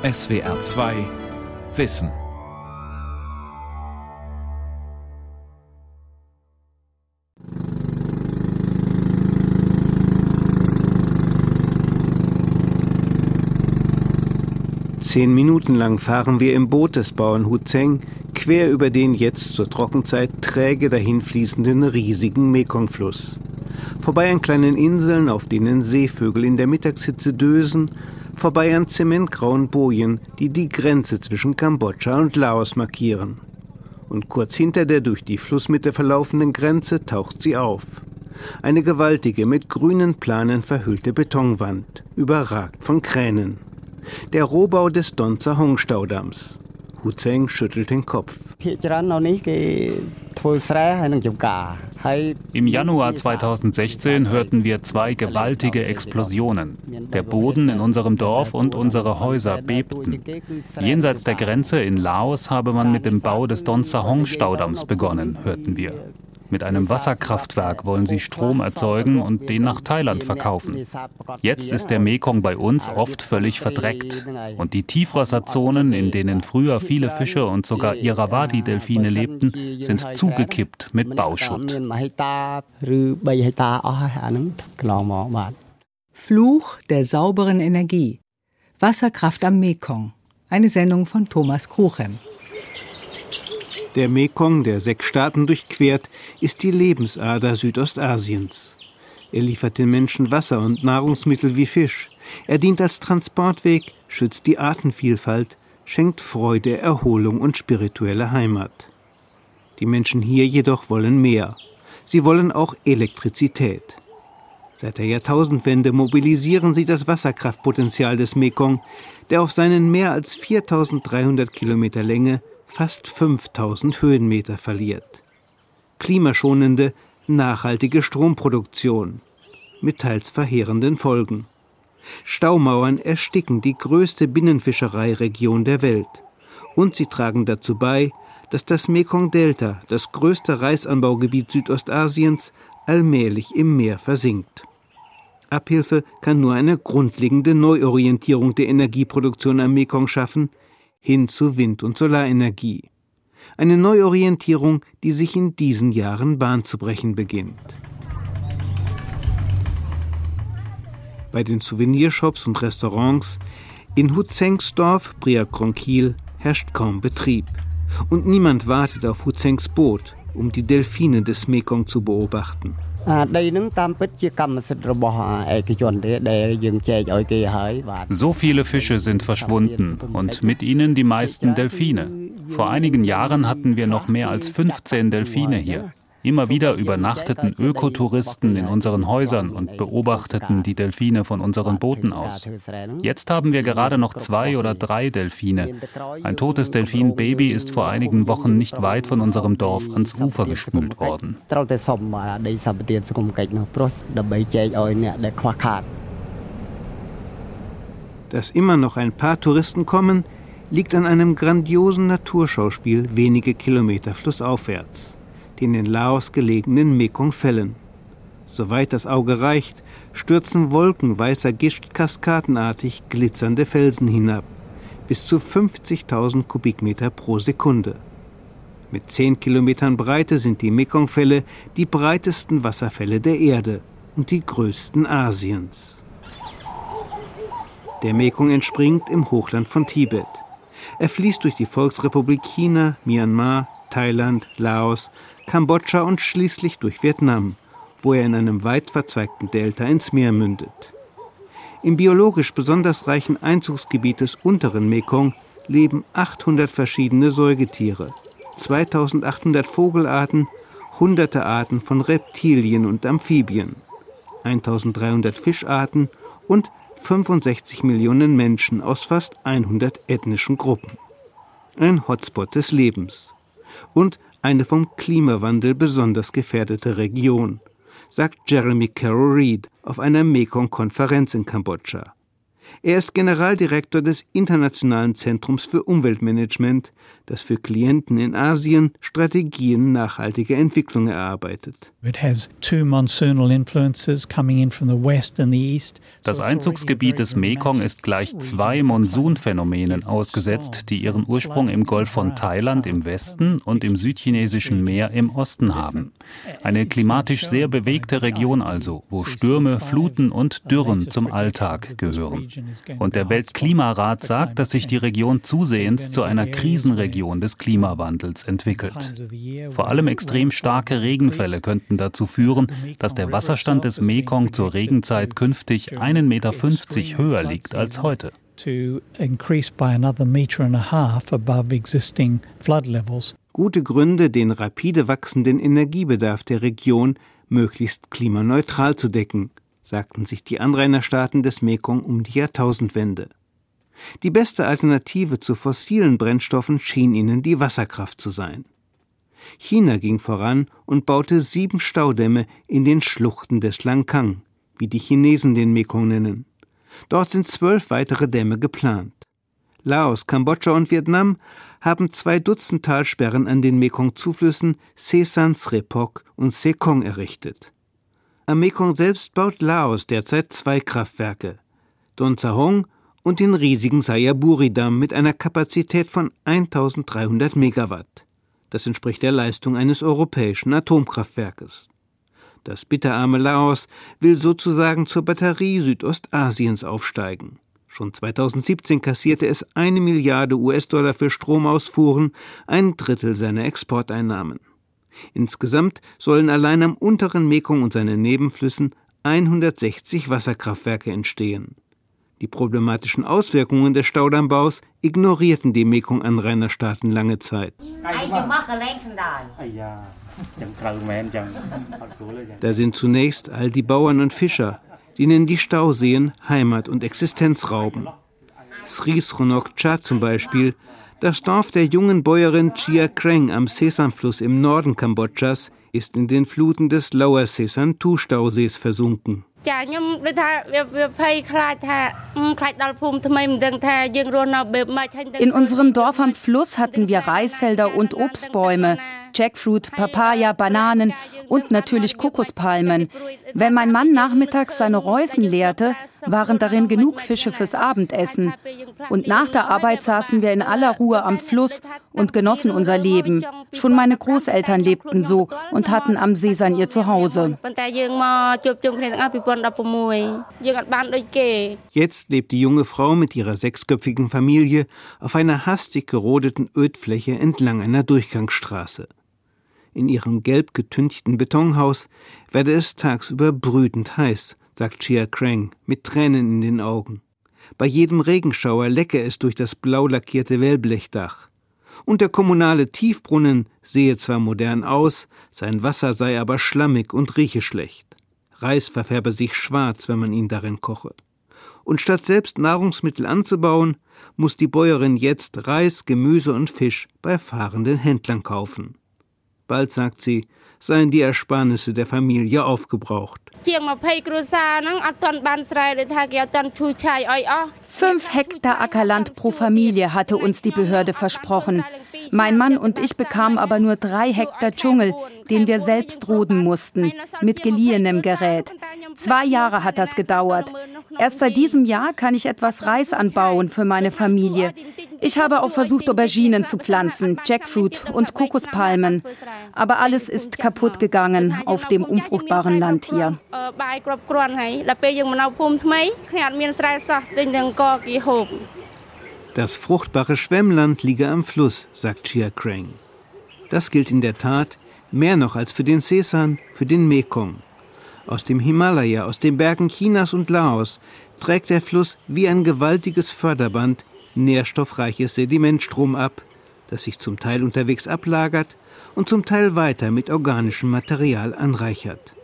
SWR 2 Wissen. Zehn Minuten lang fahren wir im Boot des Bauern Huzeng quer über den jetzt zur Trockenzeit träge dahinfließenden riesigen Mekongfluss. Vorbei an kleinen Inseln, auf denen Seevögel in der Mittagshitze dösen, vorbei an zementgrauen Bojen, die die Grenze zwischen Kambodscha und Laos markieren. Und kurz hinter der durch die Flussmitte verlaufenden Grenze taucht sie auf. Eine gewaltige, mit grünen Planen verhüllte Betonwand, überragt von Kränen. Der Rohbau des Donzer Hong-Staudamms. Huzeng schüttelt den Kopf. Im Januar 2016 hörten wir zwei gewaltige Explosionen. Der Boden in unserem Dorf und unsere Häuser bebten. Jenseits der Grenze in Laos habe man mit dem Bau des Don Sahong-Staudamms begonnen, hörten wir. Mit einem Wasserkraftwerk wollen sie Strom erzeugen und den nach Thailand verkaufen. Jetzt ist der Mekong bei uns oft völlig verdreckt. Und die Tiefwasserzonen, in denen früher viele Fische und sogar Irrawaddy-Delfine lebten, sind zugekippt mit Bauschutt. Fluch der sauberen Energie. Wasserkraft am Mekong. Eine Sendung von Thomas Kruchem. Der Mekong, der sechs Staaten durchquert, ist die Lebensader Südostasiens. Er liefert den Menschen Wasser und Nahrungsmittel wie Fisch. Er dient als Transportweg, schützt die Artenvielfalt, schenkt Freude, Erholung und spirituelle Heimat. Die Menschen hier jedoch wollen mehr. Sie wollen auch Elektrizität. Seit der Jahrtausendwende mobilisieren sie das Wasserkraftpotenzial des Mekong, der auf seinen mehr als 4300 Kilometer Länge fast 5000 Höhenmeter verliert. Klimaschonende, nachhaltige Stromproduktion mit teils verheerenden Folgen. Staumauern ersticken die größte Binnenfischereiregion der Welt und sie tragen dazu bei, dass das Mekong-Delta, das größte Reisanbaugebiet Südostasiens, allmählich im Meer versinkt. Abhilfe kann nur eine grundlegende Neuorientierung der Energieproduktion am Mekong schaffen, hin zu Wind- und Solarenergie. Eine Neuorientierung, die sich in diesen Jahren Bahn zu brechen beginnt. Bei den Souvenirshops und Restaurants in Hutzengsdorf, Briakronkil, herrscht kaum Betrieb. Und niemand wartet auf Hutzengs Boot, um die Delfine des Mekong zu beobachten. So viele Fische sind verschwunden und mit ihnen die meisten Delfine. Vor einigen Jahren hatten wir noch mehr als 15 Delfine hier. Immer wieder übernachteten Ökotouristen in unseren Häusern und beobachteten die Delfine von unseren Booten aus. Jetzt haben wir gerade noch zwei oder drei Delfine. Ein totes Delfinbaby ist vor einigen Wochen nicht weit von unserem Dorf ans Ufer gespült worden. Dass immer noch ein paar Touristen kommen, liegt an einem grandiosen Naturschauspiel wenige Kilometer flussaufwärts den in Laos gelegenen Mekong-Fällen. Soweit das Auge reicht, stürzen Wolken weißer Gischt kaskadenartig glitzernde Felsen hinab, bis zu 50.000 Kubikmeter pro Sekunde. Mit 10 Kilometern Breite sind die Mekong-Fälle die breitesten Wasserfälle der Erde und die größten Asiens. Der Mekong entspringt im Hochland von Tibet. Er fließt durch die Volksrepublik China, Myanmar, Thailand, Laos, Kambodscha und schließlich durch Vietnam, wo er in einem weit verzweigten Delta ins Meer mündet. Im biologisch besonders reichen Einzugsgebiet des unteren Mekong leben 800 verschiedene Säugetiere, 2800 Vogelarten, hunderte Arten von Reptilien und Amphibien, 1300 Fischarten und 65 Millionen Menschen aus fast 100 ethnischen Gruppen. Ein Hotspot des Lebens. Und eine vom Klimawandel besonders gefährdete Region, sagt Jeremy Carroll Reed auf einer Mekong-Konferenz in Kambodscha. Er ist Generaldirektor des Internationalen Zentrums für Umweltmanagement, das für Klienten in Asien Strategien nachhaltiger Entwicklung erarbeitet. Das Einzugsgebiet des Mekong ist gleich zwei Monsunphänomenen ausgesetzt, die ihren Ursprung im Golf von Thailand im Westen und im südchinesischen Meer im Osten haben. Eine klimatisch sehr bewegte Region also, wo Stürme, Fluten und Dürren zum Alltag gehören. Und der Weltklimarat sagt, dass sich die Region zusehends zu einer Krisenregion des Klimawandels entwickelt. Vor allem extrem starke Regenfälle könnten dazu führen, dass der Wasserstand des Mekong zur Regenzeit künftig 1,50 Meter höher liegt als heute. Gute Gründe, den rapide wachsenden Energiebedarf der Region möglichst klimaneutral zu decken, sagten sich die Anrainerstaaten des Mekong um die Jahrtausendwende. Die beste Alternative zu fossilen Brennstoffen schien ihnen die Wasserkraft zu sein. China ging voran und baute sieben Staudämme in den Schluchten des Langkang, wie die Chinesen den Mekong nennen. Dort sind zwölf weitere Dämme geplant. Laos, Kambodscha und Vietnam haben zwei Dutzend Talsperren an den Mekong-Zuflüssen Sesan, Srepok und Sekong errichtet. Am Mekong selbst baut Laos derzeit zwei Kraftwerke, Don Zahong und den riesigen Sayaburi-Damm mit einer Kapazität von 1300 Megawatt. Das entspricht der Leistung eines europäischen Atomkraftwerkes. Das bitterarme Laos will sozusagen zur Batterie Südostasiens aufsteigen. Schon 2017 kassierte es eine Milliarde US-Dollar für Stromausfuhren, ein Drittel seiner Exporteinnahmen. Insgesamt sollen allein am unteren Mekong und seinen Nebenflüssen 160 Wasserkraftwerke entstehen. Die problematischen Auswirkungen des Staudammbaus ignorierten die Mekong-Anrainerstaaten lange Zeit. Da sind zunächst all die Bauern und Fischer, denen die Stauseen Heimat und Existenz rauben. Sri Sronok Cha zum Beispiel das Dorf der jungen Bäuerin Chia Kreng am Sesanfluss im Norden Kambodschas ist in den Fluten des Lower Sesan-Tu-Stausees versunken. In unserem Dorf am Fluss hatten wir Reisfelder und Obstbäume, Jackfruit, Papaya, Bananen und natürlich Kokospalmen. Wenn mein Mann nachmittags seine Reusen leerte, waren darin genug Fische fürs Abendessen. Und nach der Arbeit saßen wir in aller Ruhe am Fluss und genossen unser Leben. Schon meine Großeltern lebten so und hatten am Seesan ihr Zuhause. Jetzt lebt die junge Frau mit ihrer sechsköpfigen Familie auf einer hastig gerodeten Ödfläche entlang einer Durchgangsstraße. In ihrem gelb getünchten Betonhaus werde es tagsüber brütend heiß, sagt Chia Krang mit Tränen in den Augen. Bei jedem Regenschauer lecke es durch das blau lackierte Wellblechdach. Und der kommunale Tiefbrunnen sehe zwar modern aus, sein Wasser sei aber schlammig und rieche schlecht. Reis verfärbe sich schwarz, wenn man ihn darin koche. Und statt selbst Nahrungsmittel anzubauen, muss die Bäuerin jetzt Reis, Gemüse und Fisch bei fahrenden Händlern kaufen. Bald, sagt sie, seien die Ersparnisse der Familie aufgebraucht. Fünf Hektar Ackerland pro Familie hatte uns die Behörde versprochen. Mein Mann und ich bekamen aber nur drei Hektar Dschungel, den wir selbst roden mussten, mit geliehenem Gerät. Zwei Jahre hat das gedauert. Erst seit diesem Jahr kann ich etwas Reis anbauen für meine Familie. Ich habe auch versucht, Auberginen zu pflanzen, Jackfruit und Kokospalmen. Aber alles ist kaputt gegangen auf dem unfruchtbaren Land hier. Das fruchtbare Schwemmland liege am Fluss, sagt Chia Krang. Das gilt in der Tat mehr noch als für den Sesan, für den Mekong. Aus dem Himalaya, aus den Bergen Chinas und Laos trägt der Fluss wie ein gewaltiges Förderband nährstoffreiches Sedimentstrom ab, das sich zum Teil unterwegs ablagert und zum Teil weiter mit organischem Material anreichert.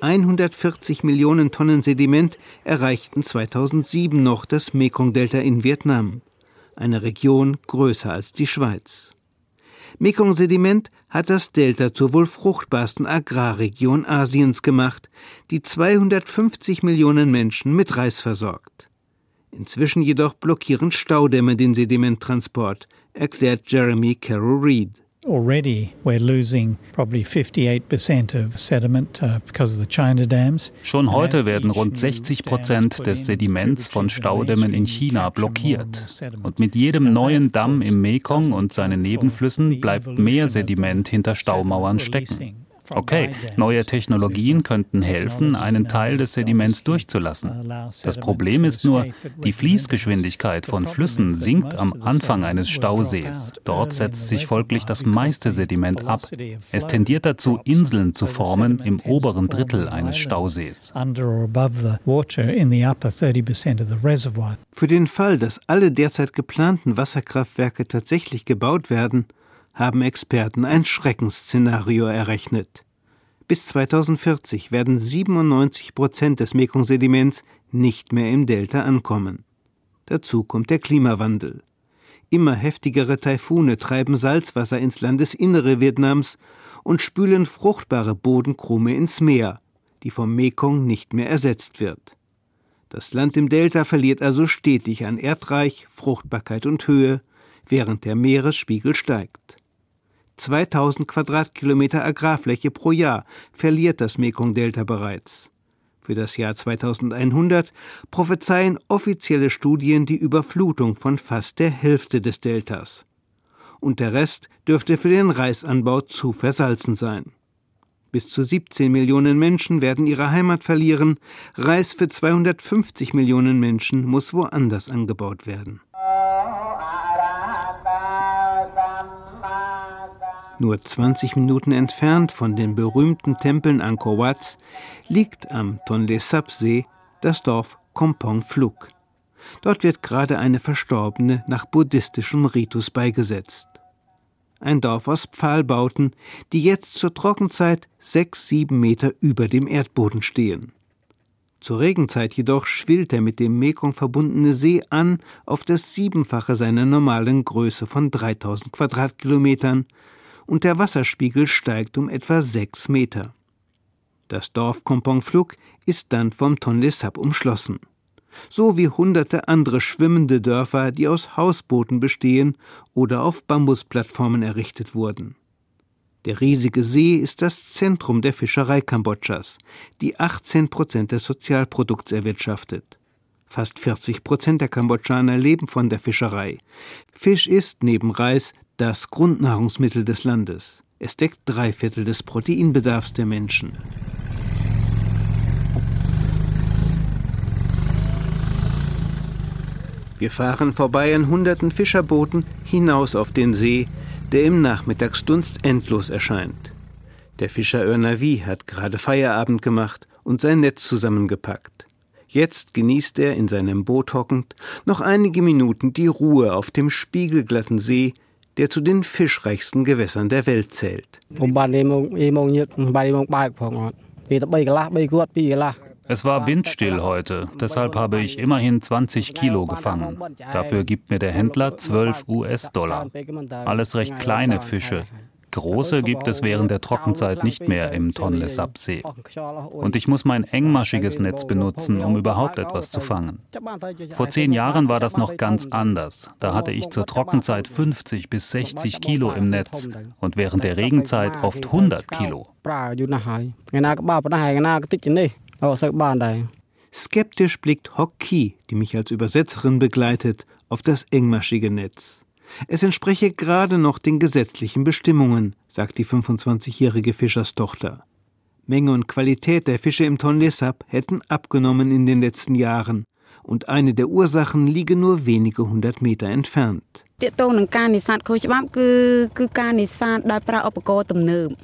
140 Millionen Tonnen Sediment erreichten 2007 noch das Mekong-Delta in Vietnam, eine Region größer als die Schweiz. Mekong-Sediment hat das Delta zur wohl fruchtbarsten Agrarregion Asiens gemacht, die 250 Millionen Menschen mit Reis versorgt. Inzwischen jedoch blockieren Staudämme den Sedimenttransport, erklärt Jeremy Carroll Reed. Already we're losing probably 58% of sediment uh, because of the China dams. Schon heute werden rund 60 Prozent des Sediments von Staudämmen in China blockiert. Und mit jedem neuen Damm im Mekong und seinen Nebenflüssen bleibt mehr Sediment hinter Staumauern stecken. Okay, neue Technologien könnten helfen, einen Teil des Sediments durchzulassen. Das Problem ist nur, die Fließgeschwindigkeit von Flüssen sinkt am Anfang eines Stausees. Dort setzt sich folglich das meiste Sediment ab. Es tendiert dazu, Inseln zu formen im oberen Drittel eines Stausees. Für den Fall, dass alle derzeit geplanten Wasserkraftwerke tatsächlich gebaut werden, haben Experten ein Schreckensszenario errechnet. Bis 2040 werden 97 Prozent des Mekong-Sediments nicht mehr im Delta ankommen. Dazu kommt der Klimawandel. Immer heftigere Taifune treiben Salzwasser ins Landesinnere Vietnams und spülen fruchtbare Bodenkrume ins Meer, die vom Mekong nicht mehr ersetzt wird. Das Land im Delta verliert also stetig an Erdreich, Fruchtbarkeit und Höhe, während der Meeresspiegel steigt. 2000 Quadratkilometer Agrarfläche pro Jahr verliert das Mekong-Delta bereits. Für das Jahr 2100 prophezeien offizielle Studien die Überflutung von fast der Hälfte des Deltas. Und der Rest dürfte für den Reisanbau zu versalzen sein. Bis zu 17 Millionen Menschen werden ihre Heimat verlieren. Reis für 250 Millionen Menschen muss woanders angebaut werden. Nur 20 Minuten entfernt von den berühmten Tempeln Angkor Wats liegt am Tonle Sap See das Dorf Kompong Phluk. Dort wird gerade eine Verstorbene nach buddhistischem Ritus beigesetzt. Ein Dorf aus Pfahlbauten, die jetzt zur Trockenzeit sechs, sieben Meter über dem Erdboden stehen. Zur Regenzeit jedoch schwillt der mit dem Mekong verbundene See an auf das Siebenfache seiner normalen Größe von 3000 Quadratkilometern und der Wasserspiegel steigt um etwa sechs Meter. Das Dorf Kompongflug ist dann vom Tonle Sap umschlossen. So wie hunderte andere schwimmende Dörfer, die aus Hausbooten bestehen oder auf Bambusplattformen errichtet wurden. Der riesige See ist das Zentrum der Fischerei Kambodschas, die 18 Prozent des Sozialprodukts erwirtschaftet. Fast 40 Prozent der Kambodschaner leben von der Fischerei. Fisch ist neben Reis das Grundnahrungsmittel des Landes. Es deckt drei Viertel des Proteinbedarfs der Menschen. Wir fahren vorbei an hunderten Fischerbooten hinaus auf den See, der im Nachmittagsdunst endlos erscheint. Der Fischer Örnavi hat gerade Feierabend gemacht und sein Netz zusammengepackt. Jetzt genießt er in seinem Boot hockend noch einige Minuten die Ruhe auf dem spiegelglatten See, der zu den fischreichsten Gewässern der Welt zählt. Es war windstill heute, deshalb habe ich immerhin 20 Kilo gefangen. Dafür gibt mir der Händler 12 US-Dollar. Alles recht kleine Fische, Große gibt es während der Trockenzeit nicht mehr im Tonle Sap See. Und ich muss mein engmaschiges Netz benutzen, um überhaupt etwas zu fangen. Vor zehn Jahren war das noch ganz anders. Da hatte ich zur Trockenzeit 50 bis 60 Kilo im Netz und während der Regenzeit oft 100 Kilo. Skeptisch blickt Hock Ki, die mich als Übersetzerin begleitet, auf das engmaschige Netz. Es entspreche gerade noch den gesetzlichen Bestimmungen, sagt die 25-jährige Fischerstochter. Menge und Qualität der Fische im Tonle hätten abgenommen in den letzten Jahren, und eine der Ursachen liege nur wenige hundert Meter entfernt.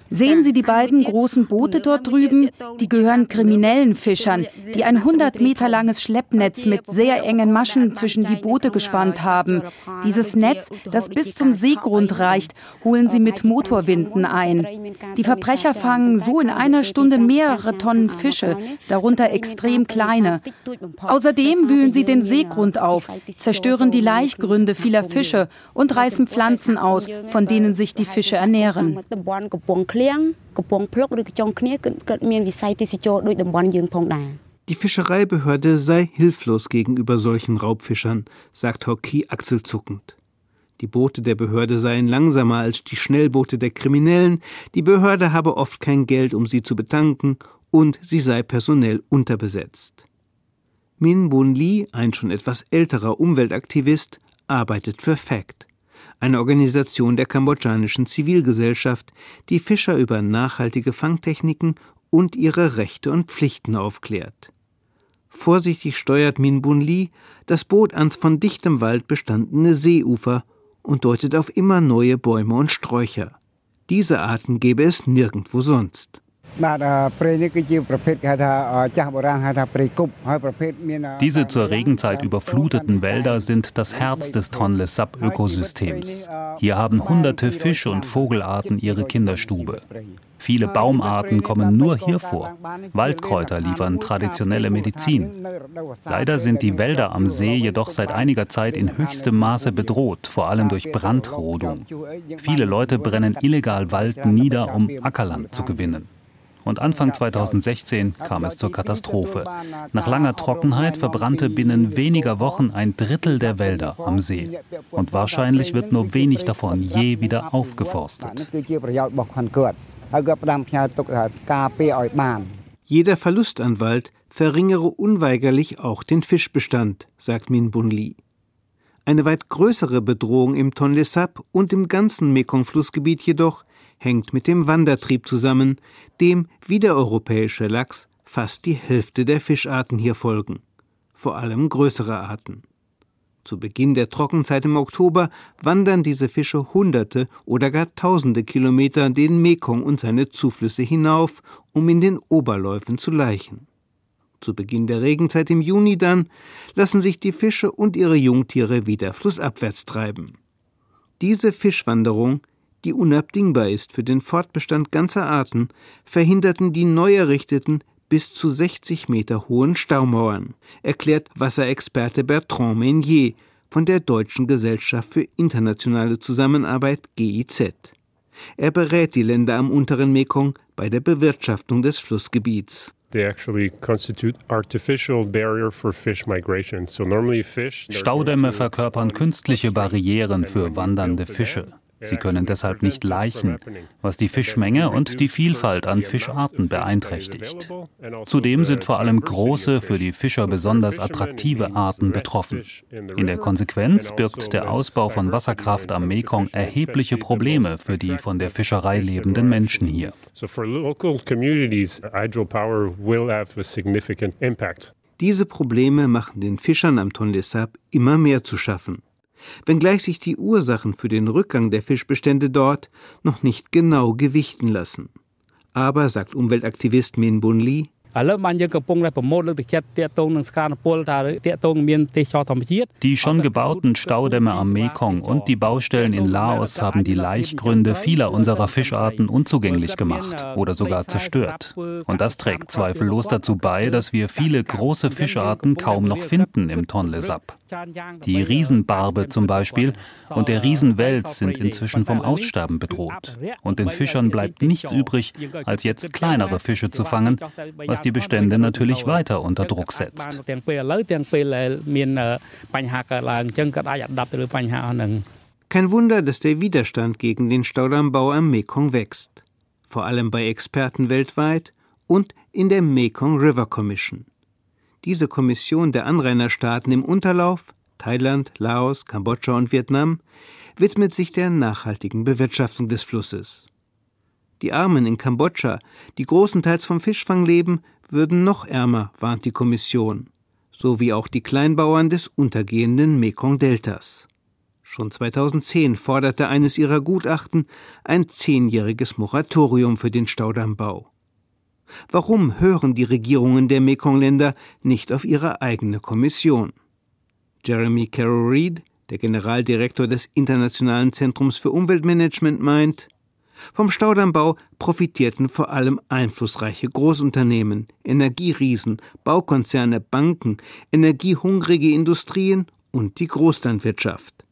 Sehen Sie die beiden großen Boote dort drüben? Die gehören kriminellen Fischern, die ein 100 Meter langes Schleppnetz mit sehr engen Maschen zwischen die Boote gespannt haben. Dieses Netz, das bis zum Seegrund reicht, holen sie mit Motorwinden ein. Die Verbrecher fangen so in einer Stunde mehrere Tonnen Fische, darunter extrem kleine. Außerdem wühlen sie den Seegrund auf, zerstören die Laichgründe vieler Fische und reißen Pflanzen aus, von denen sich die Fische ernähren. Die Fischereibehörde sei hilflos gegenüber solchen Raubfischern, sagt Hockey achselzuckend. Die Boote der Behörde seien langsamer als die Schnellboote der Kriminellen, die Behörde habe oft kein Geld, um sie zu betanken, und sie sei personell unterbesetzt. Min Bun Lee, ein schon etwas älterer Umweltaktivist, arbeitet für FACT, eine Organisation der kambodschanischen Zivilgesellschaft, die Fischer über nachhaltige Fangtechniken und ihre Rechte und Pflichten aufklärt. Vorsichtig steuert Min Bun Lee das Boot ans von dichtem Wald bestandene Seeufer und deutet auf immer neue Bäume und Sträucher. Diese Arten gäbe es nirgendwo sonst. Diese zur Regenzeit überfluteten Wälder sind das Herz des Tonle Sap-Ökosystems. Hier haben hunderte Fisch- und Vogelarten ihre Kinderstube. Viele Baumarten kommen nur hier vor. Waldkräuter liefern traditionelle Medizin. Leider sind die Wälder am See jedoch seit einiger Zeit in höchstem Maße bedroht, vor allem durch Brandrodung. Viele Leute brennen illegal Wald nieder, um Ackerland zu gewinnen. Und Anfang 2016 kam es zur Katastrophe. Nach langer Trockenheit verbrannte binnen weniger Wochen ein Drittel der Wälder am See. Und wahrscheinlich wird nur wenig davon je wieder aufgeforstet. Jeder Verlust an Wald verringere unweigerlich auch den Fischbestand, sagt Min Bun Lee. Eine weit größere Bedrohung im Tonle Sap und im ganzen Mekong-Flussgebiet jedoch hängt mit dem Wandertrieb zusammen, dem wie der europäische Lachs fast die Hälfte der Fischarten hier folgen, vor allem größere Arten. Zu Beginn der Trockenzeit im Oktober wandern diese Fische Hunderte oder gar Tausende Kilometer den Mekong und seine Zuflüsse hinauf, um in den Oberläufen zu laichen. Zu Beginn der Regenzeit im Juni dann lassen sich die Fische und ihre Jungtiere wieder flussabwärts treiben. Diese Fischwanderung die unabdingbar ist für den Fortbestand ganzer Arten, verhinderten die neu errichteten bis zu 60 Meter hohen Staumauern, erklärt Wasserexperte Bertrand Meunier von der Deutschen Gesellschaft für internationale Zusammenarbeit GIZ. Er berät die Länder am unteren Mekong bei der Bewirtschaftung des Flussgebiets. Staudämme verkörpern künstliche Barrieren für wandernde Fische. Sie können deshalb nicht laichen, was die Fischmenge und die Vielfalt an Fischarten beeinträchtigt. Zudem sind vor allem große, für die Fischer besonders attraktive Arten betroffen. In der Konsequenz birgt der Ausbau von Wasserkraft am Mekong erhebliche Probleme für die von der Fischerei lebenden Menschen hier. Diese Probleme machen den Fischern am Tonle Sap immer mehr zu schaffen wenngleich sich die Ursachen für den Rückgang der Fischbestände dort noch nicht genau gewichten lassen. Aber, sagt Umweltaktivist Min Bun Lee, die schon gebauten Staudämme am Mekong und die Baustellen in Laos haben die Laichgründe vieler unserer Fischarten unzugänglich gemacht oder sogar zerstört. Und das trägt zweifellos dazu bei, dass wir viele große Fischarten kaum noch finden im Tonle Sap. Die Riesenbarbe zum Beispiel und der Riesenwels sind inzwischen vom Aussterben bedroht. Und den Fischern bleibt nichts übrig, als jetzt kleinere Fische zu fangen, was die Bestände natürlich weiter unter Druck setzt. Kein Wunder, dass der Widerstand gegen den Staudammbau am Mekong wächst. Vor allem bei Experten weltweit und in der Mekong River Commission. Diese Kommission der Anrainerstaaten im Unterlauf, Thailand, Laos, Kambodscha und Vietnam, widmet sich der nachhaltigen Bewirtschaftung des Flusses. Die Armen in Kambodscha, die großenteils vom Fischfang leben, würden noch ärmer, warnt die Kommission, so wie auch die Kleinbauern des untergehenden Mekong-Deltas. Schon 2010 forderte eines ihrer Gutachten ein zehnjähriges Moratorium für den Staudammbau. Warum hören die Regierungen der Mekong-Länder nicht auf ihre eigene Kommission? Jeremy Carroll Reed, der Generaldirektor des Internationalen Zentrums für Umweltmanagement, meint, vom Staudammbau profitierten vor allem einflussreiche Großunternehmen, Energieriesen, Baukonzerne, Banken, energiehungrige Industrien und die Großlandwirtschaft.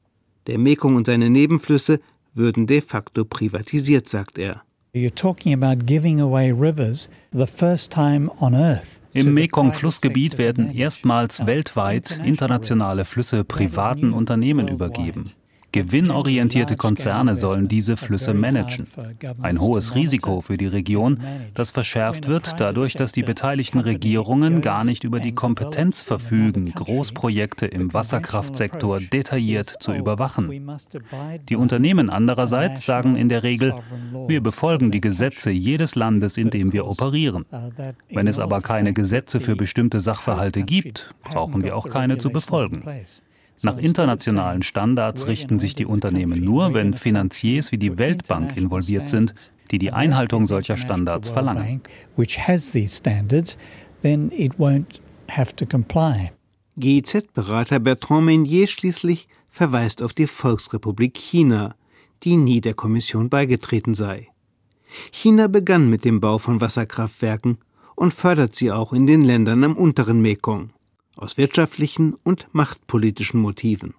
Der Mekong und seine Nebenflüsse würden de facto privatisiert, sagt er. You're talking about giving away rivers the first time on earth. Im Mekong-Flussgebiet werden erstmals weltweit internationale Flüsse privaten Unternehmen übergeben. Gewinnorientierte Konzerne sollen diese Flüsse managen. Ein hohes Risiko für die Region, das verschärft wird dadurch, dass die beteiligten Regierungen gar nicht über die Kompetenz verfügen, Großprojekte im Wasserkraftsektor detailliert zu überwachen. Die Unternehmen andererseits sagen in der Regel, wir befolgen die Gesetze jedes Landes, in dem wir operieren. Wenn es aber keine Gesetze für bestimmte Sachverhalte gibt, brauchen wir auch keine zu befolgen. Nach internationalen Standards richten sich die Unternehmen nur, wenn Finanziers wie die Weltbank involviert sind, die die Einhaltung solcher Standards verlangen. GIZ-Berater Bertrand Meunier schließlich verweist auf die Volksrepublik China, die nie der Kommission beigetreten sei. China begann mit dem Bau von Wasserkraftwerken und fördert sie auch in den Ländern am unteren Mekong aus wirtschaftlichen und machtpolitischen Motiven.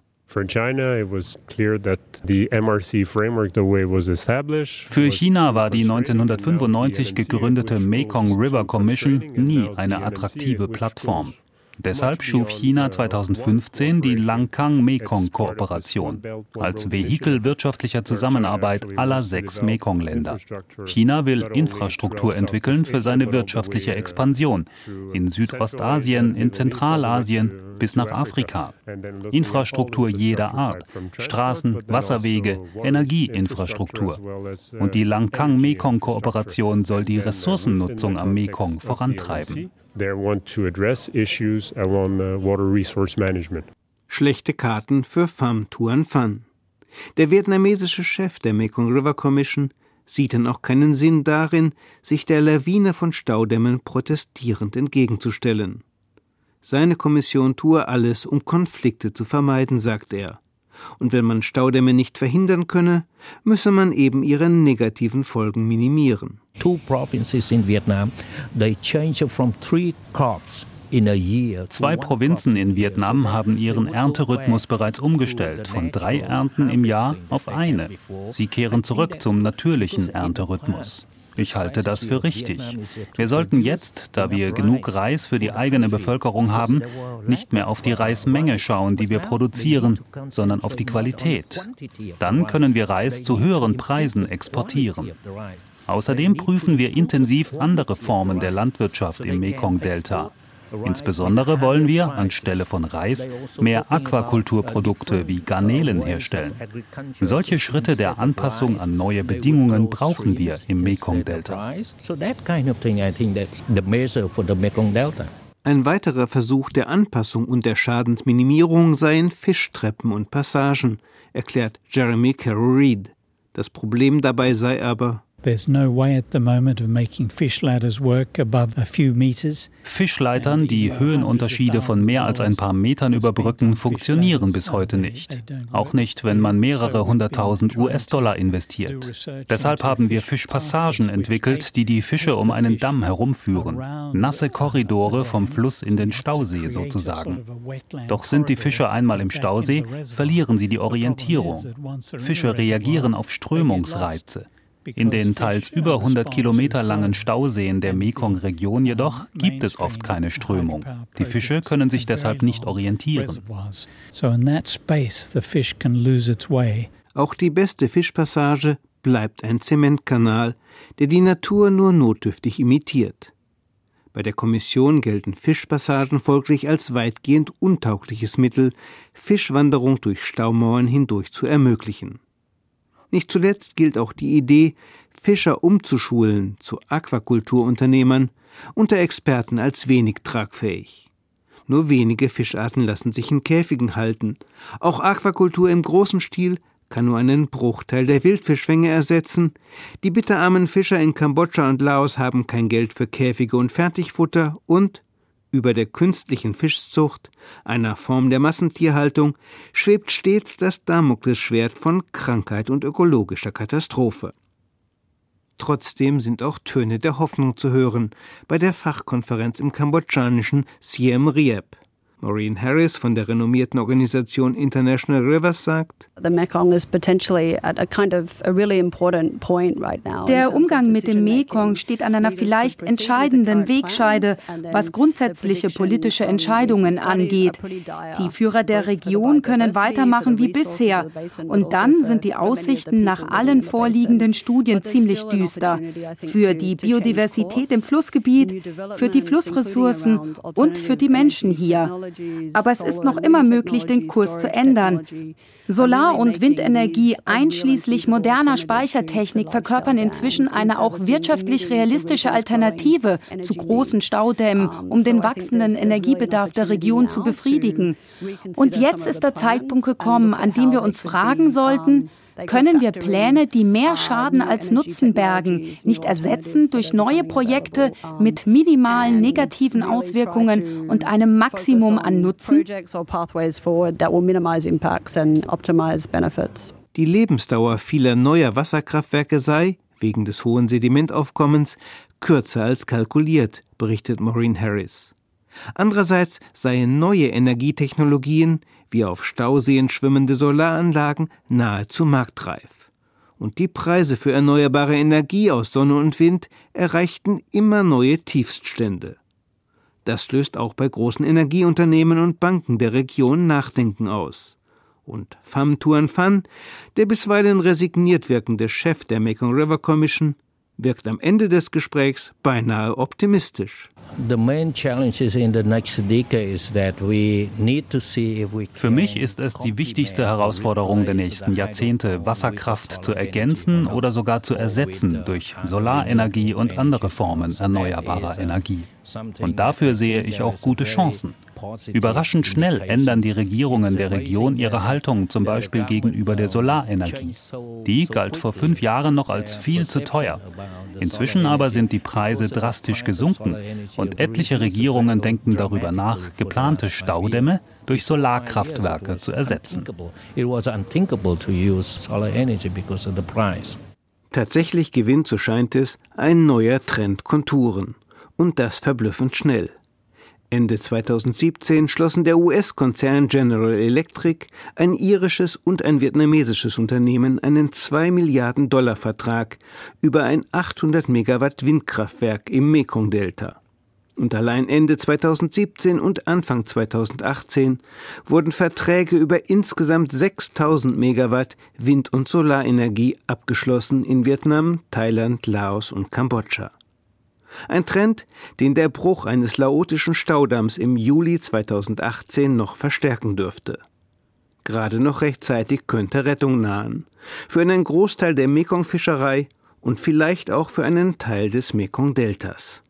Für China war die 1995 gegründete Mekong River Commission nie eine attraktive Plattform. Deshalb schuf China 2015 die Langkang-Mekong-Kooperation als Vehikel wirtschaftlicher Zusammenarbeit aller sechs Mekong-Länder. China will Infrastruktur entwickeln für seine wirtschaftliche Expansion in Südostasien, in Zentralasien bis nach Afrika. Infrastruktur jeder Art, Straßen, Wasserwege, Energieinfrastruktur. Und die Langkang-Mekong-Kooperation soll die Ressourcennutzung am Mekong vorantreiben there want to address issues around uh, water resource management. Schlechte Karten für Pham Tuan Phan. Der vietnamesische Chef der Mekong River Commission sieht dann auch keinen Sinn darin, sich der Lawine von Staudämmen protestierend entgegenzustellen. Seine Kommission tue alles, um Konflikte zu vermeiden, sagt er. Und wenn man Staudämme nicht verhindern könne, müsse man eben ihre negativen Folgen minimieren. Two provinces in Vietnam, they change from three crops Zwei Provinzen in Vietnam haben ihren Ernterhythmus bereits umgestellt, von drei Ernten im Jahr auf eine. Sie kehren zurück zum natürlichen Ernterhythmus. Ich halte das für richtig. Wir sollten jetzt, da wir genug Reis für die eigene Bevölkerung haben, nicht mehr auf die Reismenge schauen, die wir produzieren, sondern auf die Qualität. Dann können wir Reis zu höheren Preisen exportieren. Außerdem prüfen wir intensiv andere Formen der Landwirtschaft im Mekong-Delta. Insbesondere wollen wir anstelle von Reis mehr Aquakulturprodukte wie Garnelen herstellen. Solche Schritte der Anpassung an neue Bedingungen brauchen wir im Mekong-Delta. Ein weiterer Versuch der Anpassung und der Schadensminimierung seien Fischtreppen und Passagen, erklärt Jeremy Carroll Reed. Das Problem dabei sei aber, Fischleitern, die Höhenunterschiede von mehr als ein paar Metern überbrücken, funktionieren bis heute nicht. Auch nicht, wenn man mehrere hunderttausend US-Dollar investiert. Deshalb haben wir Fischpassagen entwickelt, die die Fische um einen Damm herumführen. Nasse Korridore vom Fluss in den Stausee sozusagen. Doch sind die Fische einmal im Stausee, verlieren sie die Orientierung. Fische reagieren auf Strömungsreize. In den teils über 100 Kilometer langen Stauseen der Mekong-Region jedoch gibt es oft keine Strömung. Die Fische können sich deshalb nicht orientieren. Auch die beste Fischpassage bleibt ein Zementkanal, der die Natur nur notdürftig imitiert. Bei der Kommission gelten Fischpassagen folglich als weitgehend untaugliches Mittel, Fischwanderung durch Staumauern hindurch zu ermöglichen. Nicht zuletzt gilt auch die Idee, Fischer umzuschulen zu Aquakulturunternehmern unter Experten als wenig tragfähig. Nur wenige Fischarten lassen sich in Käfigen halten. Auch Aquakultur im großen Stil kann nur einen Bruchteil der Wildfischfänge ersetzen. Die bitterarmen Fischer in Kambodscha und Laos haben kein Geld für Käfige und Fertigfutter und über der künstlichen Fischzucht, einer Form der Massentierhaltung, schwebt stets das Damoklesschwert von Krankheit und ökologischer Katastrophe. Trotzdem sind auch Töne der Hoffnung zu hören bei der Fachkonferenz im kambodschanischen Siem Reap. Maureen Harris von der renommierten Organisation International Rivers sagt, der Umgang mit dem Mekong steht an einer vielleicht entscheidenden Wegscheide, was grundsätzliche politische Entscheidungen angeht. Die Führer der Region können weitermachen wie bisher. Und dann sind die Aussichten nach allen vorliegenden Studien ziemlich düster. Für die Biodiversität im Flussgebiet, für die Flussressourcen und für die Menschen hier. Aber es ist noch immer möglich, den Kurs zu ändern. Solar- und Windenergie einschließlich moderner Speichertechnik verkörpern inzwischen eine auch wirtschaftlich realistische Alternative zu großen Staudämmen, um den wachsenden Energiebedarf der Region zu befriedigen. Und jetzt ist der Zeitpunkt gekommen, an dem wir uns fragen sollten, können wir Pläne, die mehr Schaden als Nutzen bergen, nicht ersetzen durch neue Projekte mit minimalen negativen Auswirkungen und einem Maximum an Nutzen? Die Lebensdauer vieler neuer Wasserkraftwerke sei, wegen des hohen Sedimentaufkommens, kürzer als kalkuliert, berichtet Maureen Harris. Andererseits seien neue Energietechnologien, wie auf Stauseen schwimmende Solaranlagen, nahezu marktreif. Und die Preise für erneuerbare Energie aus Sonne und Wind erreichten immer neue Tiefststände. Das löst auch bei großen Energieunternehmen und Banken der Region Nachdenken aus. Und Pham Tuan Phan, der bisweilen resigniert wirkende Chef der Mekong River Commission, wirkt am Ende des Gesprächs beinahe optimistisch. Für mich ist es die wichtigste Herausforderung der nächsten Jahrzehnte, Wasserkraft zu ergänzen oder sogar zu ersetzen durch Solarenergie und andere Formen erneuerbarer Energie. Und dafür sehe ich auch gute Chancen. Überraschend schnell ändern die Regierungen der Region ihre Haltung, zum Beispiel gegenüber der Solarenergie. Die galt vor fünf Jahren noch als viel zu teuer. Inzwischen aber sind die Preise drastisch gesunken und etliche Regierungen denken darüber nach, geplante Staudämme durch Solarkraftwerke zu ersetzen. Tatsächlich gewinnt, so scheint es, ein neuer Trend Konturen. Und das verblüffend schnell. Ende 2017 schlossen der US-Konzern General Electric, ein irisches und ein vietnamesisches Unternehmen einen 2 Milliarden Dollar Vertrag über ein 800 Megawatt Windkraftwerk im Mekong-Delta. Und allein Ende 2017 und Anfang 2018 wurden Verträge über insgesamt 6000 Megawatt Wind- und Solarenergie abgeschlossen in Vietnam, Thailand, Laos und Kambodscha. Ein Trend, den der Bruch eines laotischen Staudamms im Juli 2018 noch verstärken dürfte. Gerade noch rechtzeitig könnte Rettung nahen. Für einen Großteil der Mekong-Fischerei und vielleicht auch für einen Teil des Mekong-Deltas.